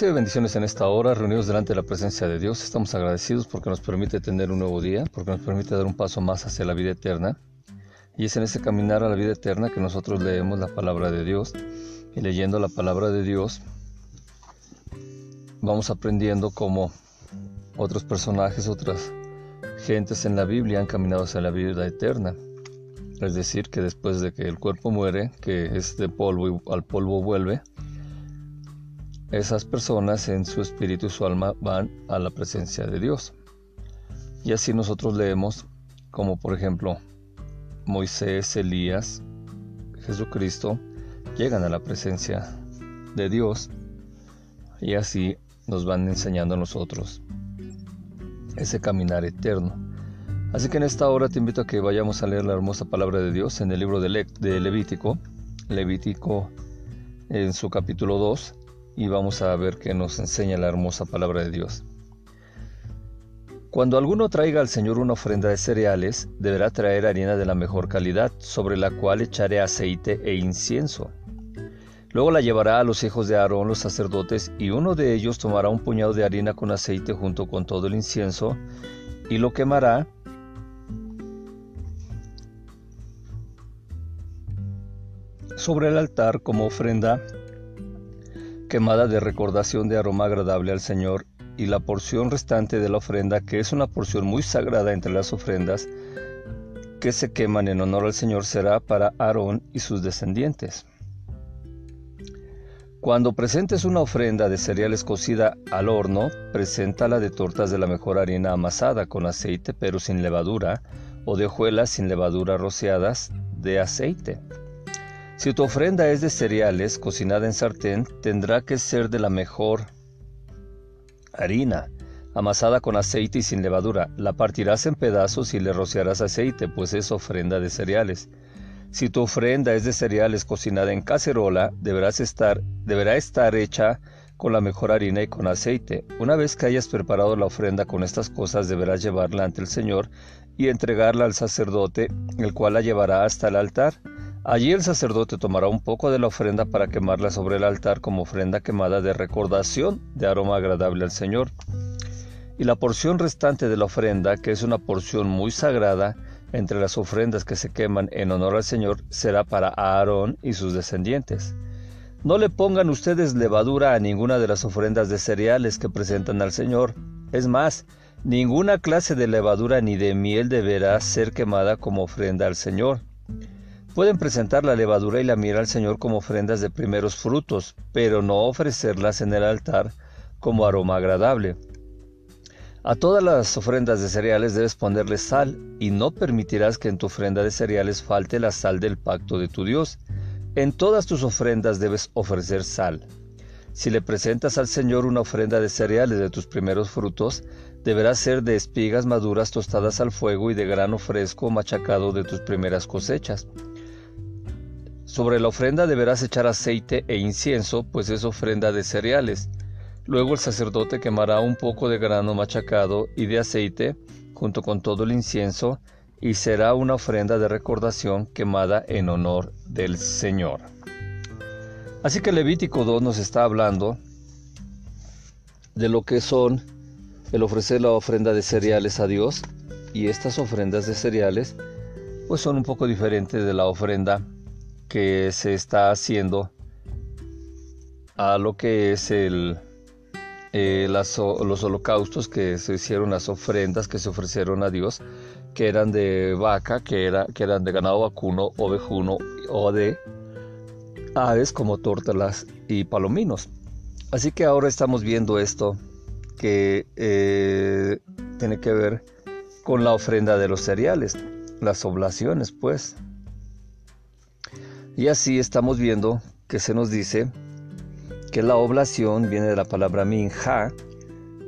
Bendiciones en esta hora, reunidos delante de la presencia de Dios. Estamos agradecidos porque nos permite tener un nuevo día, porque nos permite dar un paso más hacia la vida eterna. Y es en ese caminar a la vida eterna que nosotros leemos la palabra de Dios. Y leyendo la palabra de Dios, vamos aprendiendo cómo otros personajes, otras gentes en la Biblia han caminado hacia la vida eterna. Es decir, que después de que el cuerpo muere, que es de polvo y al polvo vuelve, esas personas en su espíritu y su alma van a la presencia de Dios. Y así nosotros leemos como por ejemplo Moisés, Elías, Jesucristo, llegan a la presencia de Dios y así nos van enseñando a nosotros ese caminar eterno. Así que en esta hora te invito a que vayamos a leer la hermosa palabra de Dios en el libro de, Levítico, Levítico en su capítulo 2, y vamos a ver qué nos enseña la hermosa palabra de Dios. Cuando alguno traiga al Señor una ofrenda de cereales, deberá traer harina de la mejor calidad, sobre la cual echaré aceite e incienso. Luego la llevará a los hijos de Aarón, los sacerdotes, y uno de ellos tomará un puñado de harina con aceite junto con todo el incienso, y lo quemará sobre el altar como ofrenda quemada de recordación de aroma agradable al Señor, y la porción restante de la ofrenda, que es una porción muy sagrada entre las ofrendas que se queman en honor al Señor, será para Aarón y sus descendientes. Cuando presentes una ofrenda de cereales cocida al horno, preséntala de tortas de la mejor harina amasada con aceite pero sin levadura, o de hojuelas sin levadura rociadas de aceite. Si tu ofrenda es de cereales cocinada en sartén, tendrá que ser de la mejor harina, amasada con aceite y sin levadura. La partirás en pedazos y le rociarás aceite, pues es ofrenda de cereales. Si tu ofrenda es de cereales cocinada en cacerola, deberás estar, deberá estar hecha con la mejor harina y con aceite. Una vez que hayas preparado la ofrenda con estas cosas, deberás llevarla ante el Señor y entregarla al sacerdote, el cual la llevará hasta el altar. Allí el sacerdote tomará un poco de la ofrenda para quemarla sobre el altar como ofrenda quemada de recordación de aroma agradable al Señor. Y la porción restante de la ofrenda, que es una porción muy sagrada entre las ofrendas que se queman en honor al Señor, será para Aarón y sus descendientes. No le pongan ustedes levadura a ninguna de las ofrendas de cereales que presentan al Señor. Es más, ninguna clase de levadura ni de miel deberá ser quemada como ofrenda al Señor Pueden presentar la levadura y la miel al Señor como ofrendas de primeros frutos, pero no ofrecerlas en el altar como aroma agradable. A todas las ofrendas de cereales debes ponerle sal, y no permitirás que en tu ofrenda de cereales falte la sal del pacto de tu Dios. En todas tus ofrendas debes ofrecer sal. Si le presentas al Señor una ofrenda de cereales de tus primeros frutos, deberá ser de espigas maduras tostadas al fuego y de grano fresco machacado de tus primeras cosechas. Sobre la ofrenda deberás echar aceite e incienso, pues es ofrenda de cereales. Luego el sacerdote quemará un poco de grano machacado y de aceite junto con todo el incienso, y será una ofrenda de recordación quemada en honor del Señor. Así que Levítico 2 nos está hablando de lo que son el ofrecer la ofrenda de cereales a Dios, y estas ofrendas de cereales pues son un poco diferentes de la ofrenda que se está haciendo a lo que es el, eh, los holocaustos que se hicieron, las ofrendas que se ofrecieron a Dios, que eran de vaca, que, era, que eran de ganado vacuno, ovejuno o de aves como tórtolas y palominos. Así que ahora estamos viendo esto que eh, tiene que ver con la ofrenda de los cereales, las oblaciones pues. Y así estamos viendo que se nos dice que la oblación viene de la palabra minja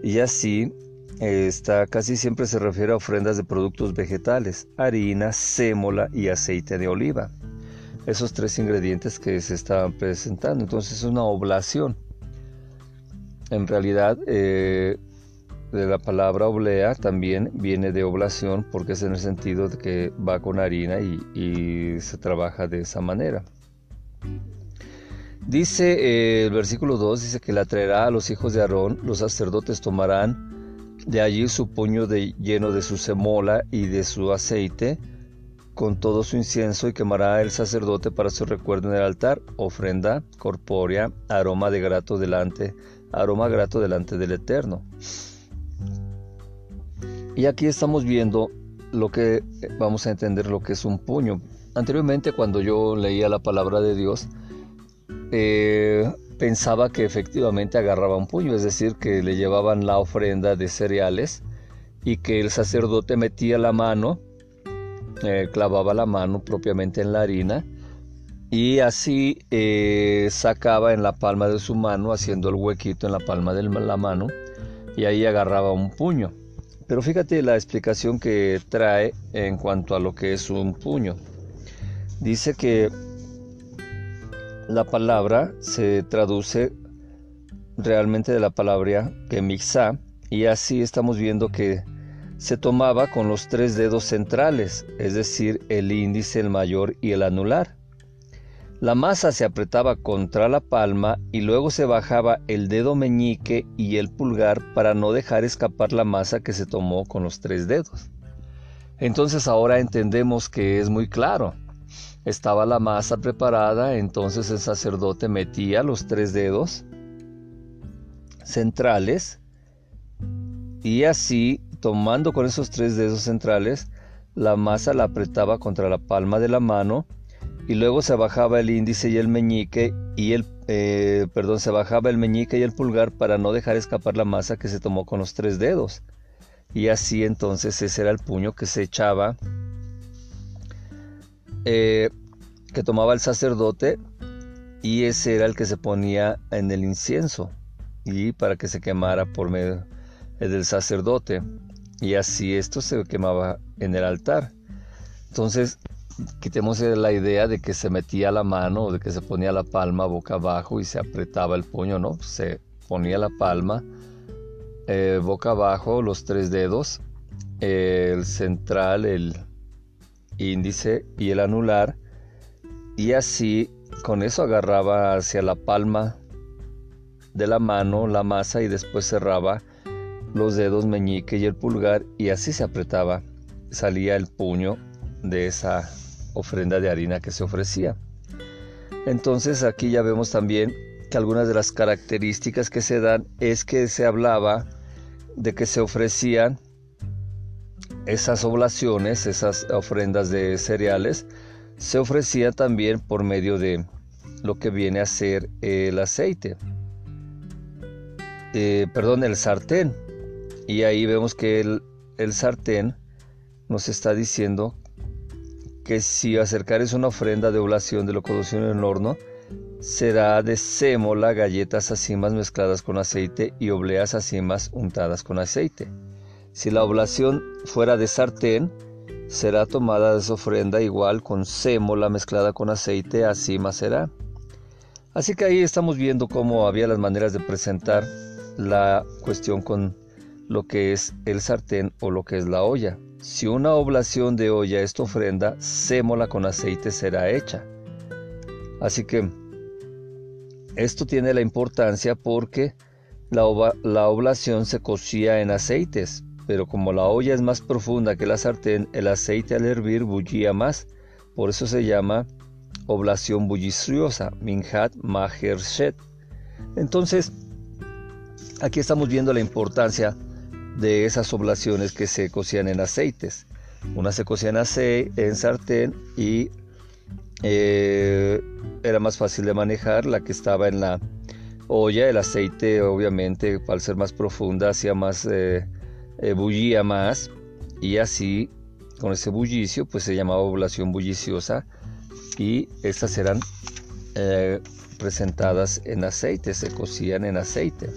y así está casi siempre se refiere a ofrendas de productos vegetales, harina, sémola y aceite de oliva. Esos tres ingredientes que se estaban presentando. Entonces es una oblación. En realidad, eh, la palabra oblea también viene de oblación porque es en el sentido de que va con harina y, se trabaja de esa manera. Dice eh, el versículo 2, dice que la traerá a los hijos de Aarón, los sacerdotes tomarán de allí su puño de, lleno de su semola y de su aceite, con todo su incienso, y quemará el sacerdote para su recuerdo en el altar, ofrenda corpórea, aroma de grato delante, aroma grato delante del Eterno. Y aquí estamos viendo lo que vamos a entender lo que es un puño. Anteriormente cuando yo leía la palabra de Dios, eh, pensaba que efectivamente agarraba un puño, es decir, que le llevaban la ofrenda de cereales y que el sacerdote metía la mano, eh, clavaba la mano propiamente en la harina y así eh, sacaba en la palma de su mano, haciendo el huequito en la palma de la mano y ahí agarraba un puño. Pero fíjate la explicación que trae en cuanto a lo que es un puño. Dice que la palabra se traduce realmente de la palabra que mixa y así estamos viendo que se tomaba con los tres dedos centrales, es decir, el índice, el mayor y el anular. La masa se apretaba contra la palma y luego se bajaba el dedo meñique y el pulgar para no dejar escapar la masa que se tomó con los tres dedos. Entonces ahora entendemos que es muy claro. Estaba la masa preparada, entonces el sacerdote metía los tres dedos centrales y así, tomando con esos tres dedos centrales, la masa la apretaba contra la palma de la mano y luego se bajaba el índice y el meñique y el eh, perdón se bajaba el meñique y el pulgar para no dejar escapar la masa que se tomó con los tres dedos. Y así entonces ese era el puño que se echaba eh, que tomaba el sacerdote y ese era el que se ponía en el incienso y para que se quemara por medio del sacerdote. Y así esto se quemaba en el altar. Entonces quitemos la idea de que se metía la mano de que se ponía la palma boca abajo y se apretaba el puño, ¿no? Se ponía la palma eh, boca abajo, los tres dedos, el central, el índice y el anular, y así con eso agarraba hacia la palma de la mano la masa y después cerraba los dedos meñique y el pulgar y así se apretaba, salía el puño de esa ofrenda de harina que se ofrecía. Entonces aquí ya vemos también que algunas de las características que se dan es que se hablaba de que se ofrecían esas oblaciones, esas ofrendas de cereales, se ofrecían también por medio de lo que viene a ser el aceite, eh, perdón, el sartén. Y ahí vemos que el, el sartén nos está diciendo que si acercares una ofrenda de oblación de lo cocido en el horno, será de sémola, galletas acimas mezcladas con aceite y obleas acimas untadas con aceite. Si la oblación fuera de sartén, será tomada de su ofrenda igual con sémola mezclada con aceite, acima será. Así que ahí estamos viendo cómo había las maneras de presentar la cuestión con lo que es el sartén o lo que es la olla. Si una oblación de olla esta ofrenda, sémola con aceite será hecha. Así que esto tiene la importancia porque la, la oblación se cocía en aceites, pero como la olla es más profunda que la sartén, el aceite al hervir bullía más. Por eso se llama oblación bulliciosa, minhat mahershet. Entonces, aquí estamos viendo la importancia de esas oblaciones que se cocían en aceites. Una se cocía en aceite, en sartén y eh, era más fácil de manejar la que estaba en la olla. El aceite, obviamente, al ser más profunda, hacía más, eh, eh, bullía más y así, con ese bullicio, pues se llamaba oblación bulliciosa y estas eran presentadas en aceite, se cocían en aceite.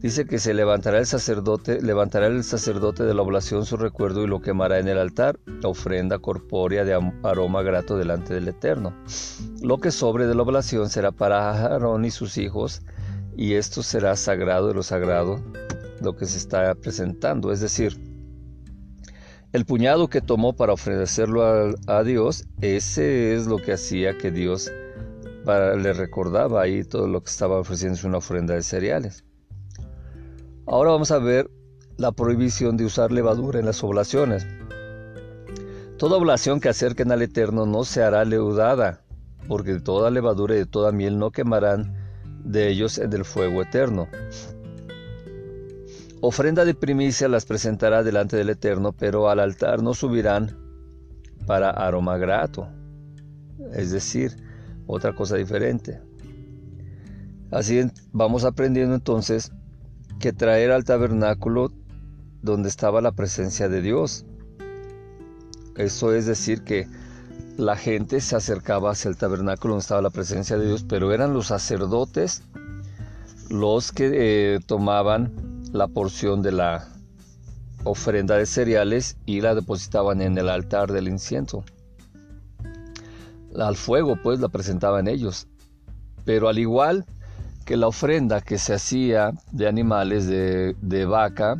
Dice que se levantará el sacerdote, levantará el sacerdote de la oblación su recuerdo y lo quemará en el altar, ofrenda corpórea de aroma grato delante del Eterno. Lo que sobre de la oblación será para Aarón y sus hijos, y esto será sagrado de lo sagrado, lo que se está presentando. Es decir, el puñado que tomó para ofrecerlo a, Dios, ese es lo que hacía que Dios le recordaba ahí todo lo que estaba ofreciendo una ofrenda de cereales. Ahora vamos a ver la prohibición de usar levadura en las oblaciones. Toda oblación que acerquen al Eterno no se hará leudada, porque de toda levadura y de toda miel no quemarán de ellos en el fuego eterno. Ofrenda de primicia las presentará delante del Eterno, pero al altar no subirán para aroma grato. Es decir, otra cosa diferente. Así vamos aprendiendo entonces que traer al tabernáculo donde estaba la presencia de Dios. Eso es decir que la gente se acercaba hacia el tabernáculo donde estaba la presencia de Dios, pero eran los sacerdotes los que eh, tomaban la porción de la ofrenda de cereales y la depositaban en el altar del incienso. Al fuego pues la presentaban ellos. Pero al igual que la ofrenda que se hacía de animales de, de vaca,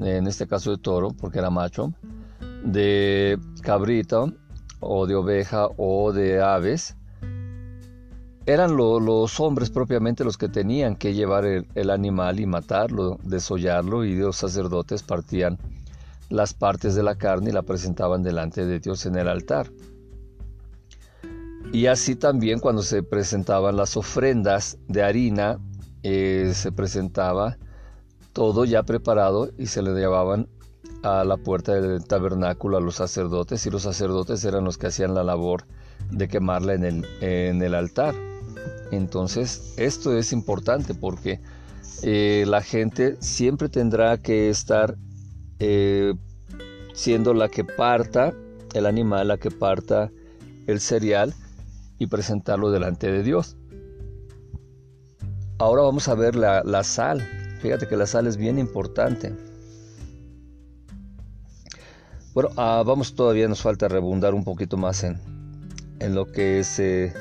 en este caso de toro, porque era macho, de cabrito o de oveja o de aves, eran los hombres propiamente los que tenían que llevar el, animal y matarlo, desollarlo y los sacerdotes partían las partes de la carne y la presentaban delante de Dios en el altar. Y así también cuando se presentaban las ofrendas de harina, eh, se presentaba todo ya preparado y se le llevaban a la puerta del tabernáculo a los sacerdotes y los sacerdotes eran los que hacían la labor de quemarla en el, en el altar. Entonces esto es importante porque eh, la gente siempre tendrá que estar eh, siendo la que parta el animal, la que parta el cereal y presentarlo delante de Dios. Ahora vamos a ver la, sal. Fíjate que la sal es bien importante. Bueno, ah, vamos todavía, nos falta rebundar un poquito más en, en lo que es eh,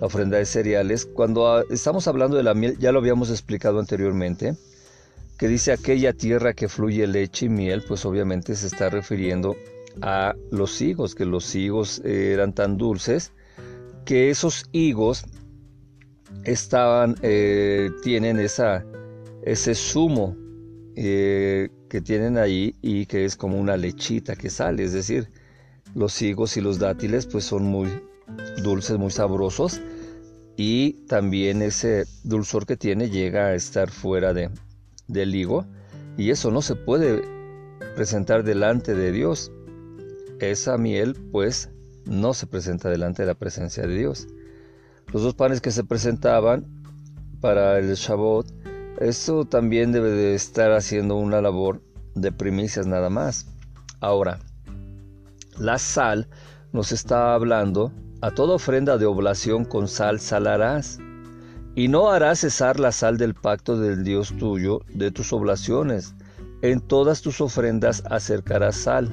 la ofrenda de cereales. Cuando ah, estamos hablando de la miel, ya lo habíamos explicado anteriormente, que dice aquella tierra que fluye leche y miel, pues obviamente se está refiriendo a los higos, que los higos eran tan dulces que esos higos estaban, eh, tienen esa, ese zumo eh, que tienen ahí y que es como una lechita que sale, es decir, los higos y los dátiles pues son muy dulces, muy sabrosos. Y también ese dulzor que tiene llega a estar fuera de, del higo. Y eso no se puede presentar delante de Dios. Esa miel pues no se presenta delante de la presencia de Dios. Los dos panes que se presentaban para el Shabbat esto también debe de estar haciendo una labor de primicias nada más. Ahora, la sal nos está hablando, a toda ofrenda de oblación con sal salarás, y no harás cesar la sal del pacto del Dios tuyo de tus oblaciones. En todas tus ofrendas acercarás sal.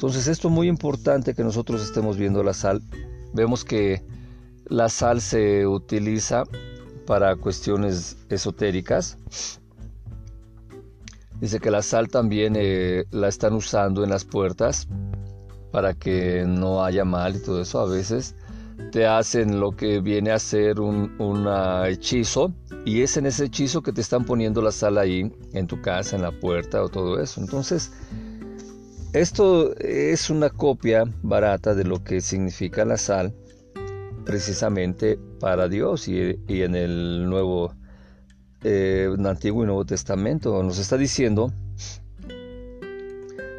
Entonces esto es muy importante que nosotros estemos viendo la sal. Vemos que la sal se utiliza para cuestiones esotéricas. Dice que la sal también eh, la están usando en las puertas para que no haya mal y todo eso. A veces te hacen lo que viene a ser un, hechizo y es en ese hechizo que te están poniendo la sal ahí en tu casa, en la puerta o todo eso. Entonces, esto es una copia barata de lo que significa la sal precisamente para Dios y, en el Nuevo, eh, Antiguo y Nuevo Testamento nos está diciendo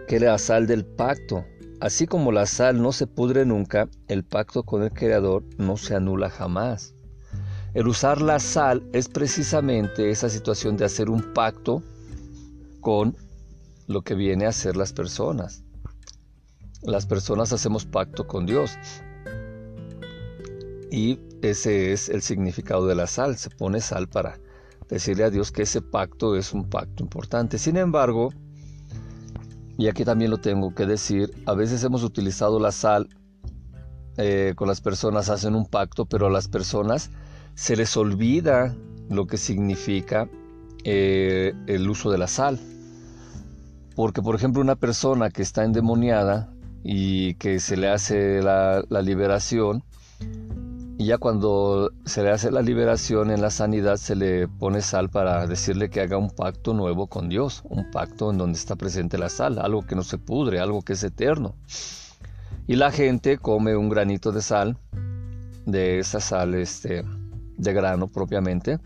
que la sal del pacto, así como la sal no se pudre nunca, el pacto con el Creador no se anula jamás. El usar la sal es precisamente esa situación de hacer un pacto con lo que viene a ser las personas. Las personas hacemos pacto con Dios. Y ese es el significado de la sal. Se pone sal para decirle a Dios que ese pacto es un pacto importante. Sin embargo, y aquí también lo tengo que decir, a veces hemos utilizado la sal eh, con las personas, hacen un pacto, pero a las personas se les olvida lo que significa eh, el uso de la sal. Porque, por ejemplo, una persona que está endemoniada y que se le hace la liberación, y ya cuando se le hace la liberación en la sanidad, se le pone sal para decirle que haga un pacto nuevo con Dios, un pacto en donde está presente la sal, algo que no se pudre, algo que es eterno. Y la gente come un granito de sal, de esa sal este, de grano propiamente.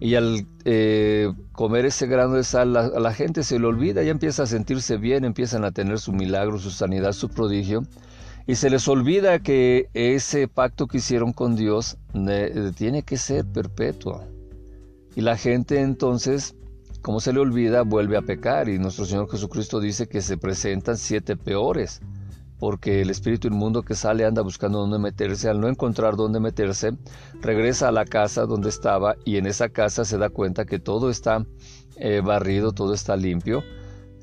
Y al eh, comer ese grano de sal, la, la gente se le olvida, ya empieza a sentirse bien, empiezan a tener su milagro, su sanidad, su prodigio y se les olvida que ese pacto que hicieron con Dios tiene que ser perpetuo. Y la gente entonces, como se le olvida, vuelve a pecar. Y nuestro Señor Jesucristo dice que se presentan siete peores. Porque el espíritu inmundo que sale anda buscando dónde meterse. Al no encontrar dónde meterse, regresa a la casa donde estaba y en esa casa se da cuenta que todo está eh, barrido, todo está limpio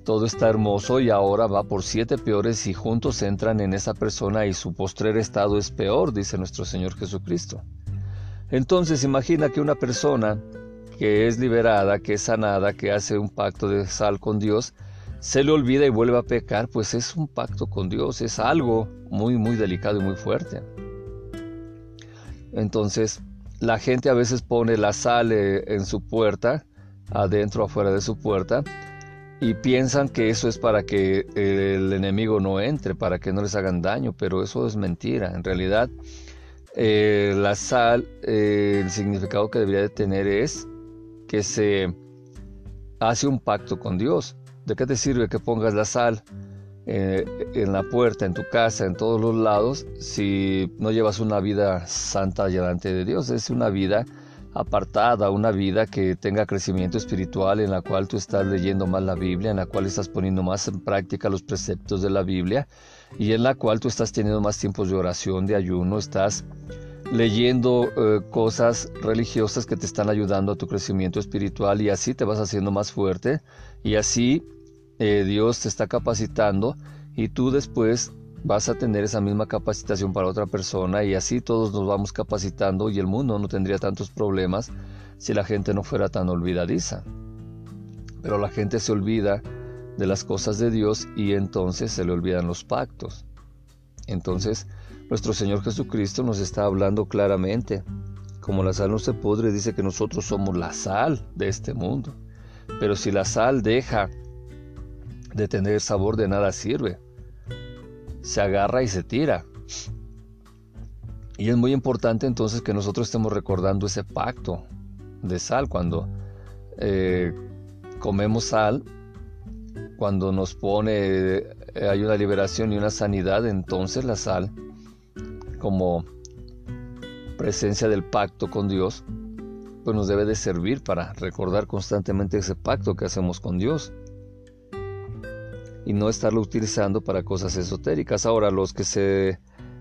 todo está hermoso y ahora va por siete peores y juntos entran en esa persona y su postrer estado es peor, dice nuestro Señor Jesucristo. Entonces imagina que una persona que es liberada, que es sanada, que hace un pacto de sal con Dios, se le olvida y vuelve a pecar, pues es un pacto con Dios, es algo muy, muy delicado y muy fuerte. Entonces, la gente a veces pone la sal eh, en su puerta, adentro afuera de su puerta, y piensan que eso es para que el enemigo no entre, para que no les hagan daño, pero eso es mentira. En realidad, eh, la sal, eh, el significado que debería de tener es que se hace un pacto con Dios. ¿De qué te sirve que pongas la sal eh, en la puerta, en tu casa, en todos los lados, si no llevas una vida santa delante de Dios? Es una vida apartada, una vida que tenga crecimiento espiritual, en la cual tú estás leyendo más la Biblia, en la cual estás poniendo más en práctica los preceptos de la Biblia y en la cual tú estás teniendo más tiempos de oración, de ayuno, estás leyendo eh, cosas religiosas que te están ayudando a tu crecimiento espiritual y así te vas haciendo más fuerte y así eh, Dios te está capacitando y tú después vas a tener esa misma capacitación para otra persona y así todos nos vamos capacitando y el mundo no tendría tantos problemas si la gente no fuera tan olvidadiza. Pero la gente se olvida de las cosas de Dios y entonces se le olvidan los pactos. Entonces, nuestro Señor Jesucristo nos está hablando claramente. Como la sal no se pudre, dice que nosotros somos la sal de este mundo. Pero si la sal deja de tener sabor, de nada sirve. Se agarra y se tira. Y es muy importante entonces que nosotros estemos recordando ese pacto de sal. Cuando eh, comemos sal, cuando nos pone, eh, hay una liberación y una sanidad, entonces la sal, como presencia del pacto con Dios, pues nos debe de servir para recordar constantemente ese pacto que hacemos con Dios y no estarlo utilizando para cosas esotéricas. Ahora, los que se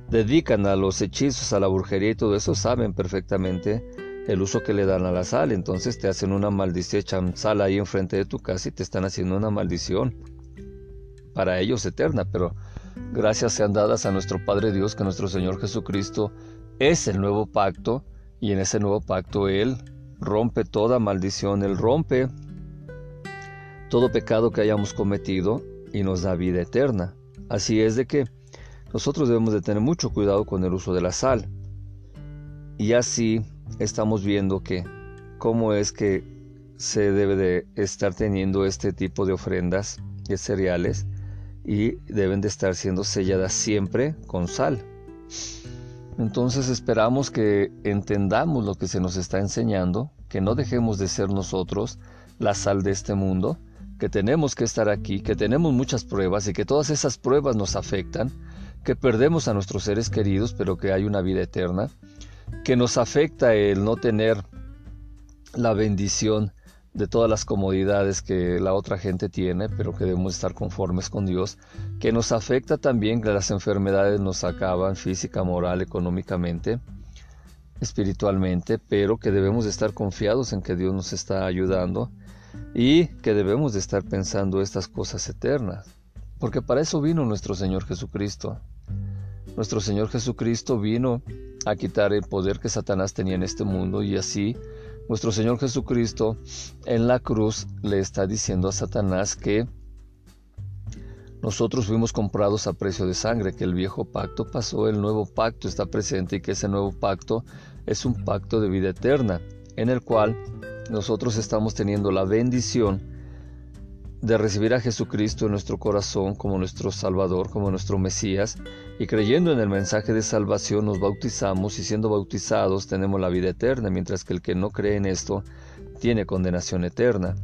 dedican a los hechizos, a la brujería y todo eso, saben perfectamente el uso que le dan a la sal. Entonces te hacen una maldición, echan sal ahí enfrente de tu casa y te están haciendo una maldición para ellos eterna. Pero gracias sean dadas a nuestro Padre Dios, que nuestro Señor Jesucristo es el nuevo pacto y en ese nuevo pacto Él rompe toda maldición, Él rompe todo pecado que hayamos cometido y nos da vida eterna. Así es de que nosotros debemos de tener mucho cuidado con el uso de la sal. Y así estamos viendo que cómo es que se debe de estar teniendo este tipo de ofrendas de cereales y deben de estar siendo selladas siempre con sal. Entonces esperamos que entendamos lo que se nos está enseñando, que no dejemos de ser nosotros la sal de este mundo, que tenemos que estar aquí, que tenemos muchas pruebas y que todas esas pruebas nos afectan, que perdemos a nuestros seres queridos, pero que hay una vida eterna, que nos afecta el no tener la bendición de todas las comodidades que la otra gente tiene, pero que debemos estar conformes con Dios, que nos afecta también que las enfermedades nos acaban física, moral, económicamente, espiritualmente, pero que debemos estar confiados en que Dios nos está ayudando y que debemos de estar pensando estas cosas eternas, porque para eso vino nuestro Señor Jesucristo. Nuestro Señor Jesucristo vino a quitar el poder que Satanás tenía en este mundo y así nuestro Señor Jesucristo en la cruz le está diciendo a Satanás que nosotros fuimos comprados a precio de sangre, que el viejo pacto pasó, el nuevo pacto está presente y que ese nuevo pacto es un pacto de vida eterna, en el cual nosotros estamos teniendo la bendición de recibir a Jesucristo en nuestro corazón como nuestro Salvador, como nuestro Mesías, y creyendo en el mensaje de salvación nos bautizamos y siendo bautizados tenemos la vida eterna, mientras que el que no cree en esto tiene condenación eterna.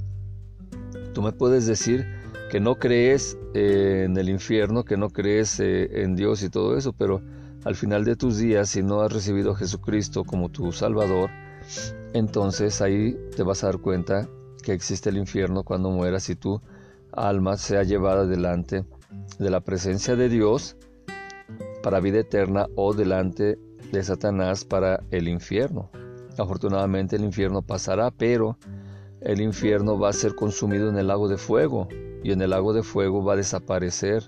Tú me puedes decir que no crees eh, en el infierno, que no crees eh, en Dios y todo eso, pero al final de tus días, si no has recibido a Jesucristo como tu Salvador, entonces ahí te vas a dar cuenta que existe el infierno cuando mueras y tu alma sea llevada delante de la presencia de Dios para vida eterna o delante de Satanás para el infierno. Afortunadamente el infierno pasará, pero el infierno va a ser consumido en el lago de fuego y en el lago de fuego va a desaparecer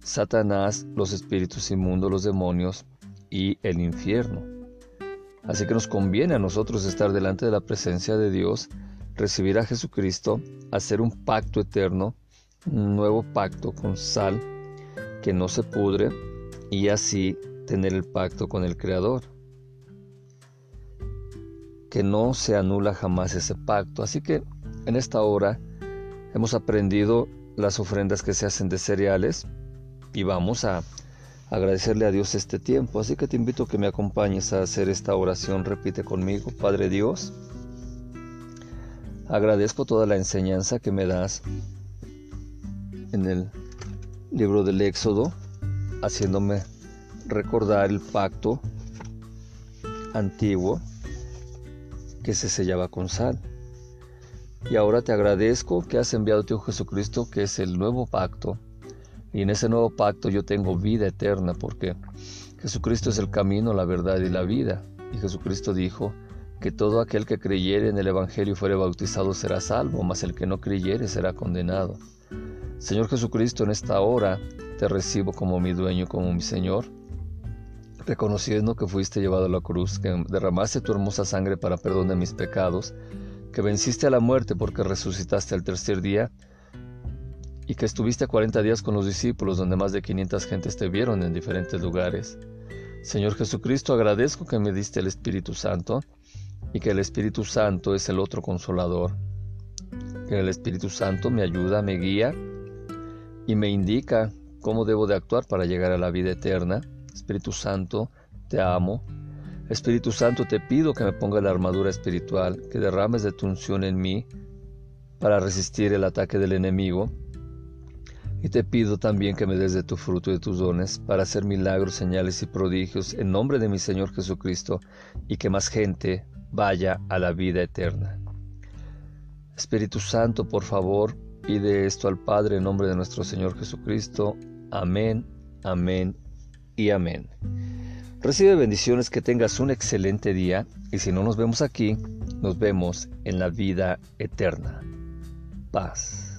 Satanás, los espíritus inmundos, los demonios y el infierno. Así que nos conviene a nosotros estar delante de la presencia de Dios recibir a Jesucristo, hacer un pacto eterno, un nuevo pacto con sal que no se pudre y así tener el pacto con el Creador. Que no se anula jamás ese pacto. Así que en esta hora hemos aprendido las ofrendas que se hacen de cereales y vamos a agradecerle a Dios este tiempo. Así que te invito a que me acompañes a hacer esta oración. Repite conmigo, Padre Dios. Agradezco toda la enseñanza que me das en el libro del Éxodo, haciéndome recordar el pacto antiguo que se sellaba con sal. Y ahora te agradezco que has enviado a tu Jesucristo, que es el nuevo pacto. Y en ese nuevo pacto yo tengo vida eterna, porque Jesucristo es el camino, la verdad y la vida. Y Jesucristo dijo, que todo aquel que creyere en el Evangelio y fuere bautizado será salvo, mas el que no creyere será condenado. Señor Jesucristo, en esta hora te recibo como mi dueño, como mi Señor, reconociendo que fuiste llevado a la cruz, que derramaste tu hermosa sangre para perdón de mis pecados, que venciste a la muerte porque resucitaste al tercer día, y que estuviste 40 días con los discípulos, donde más de 500 gentes te vieron en diferentes lugares. Señor Jesucristo, agradezco que me diste el Espíritu Santo, y que el Espíritu Santo es el otro consolador. Que el Espíritu Santo me ayuda, me guía y me indica cómo debo de actuar para llegar a la vida eterna. Espíritu Santo, te amo. Espíritu Santo, te pido que me ponga la armadura espiritual, que derrames de tu unción en mí para resistir el ataque del enemigo. Y te pido también que me des de tu fruto y de tus dones para hacer milagros, señales y prodigios en nombre de mi Señor Jesucristo y que más gente vaya a la vida eterna. Espíritu Santo, por favor, pide esto al Padre en nombre de nuestro Señor Jesucristo. Amén, amén y amén. Recibe bendiciones, que tengas un excelente día y si no nos vemos aquí, nos vemos en la vida eterna. Paz.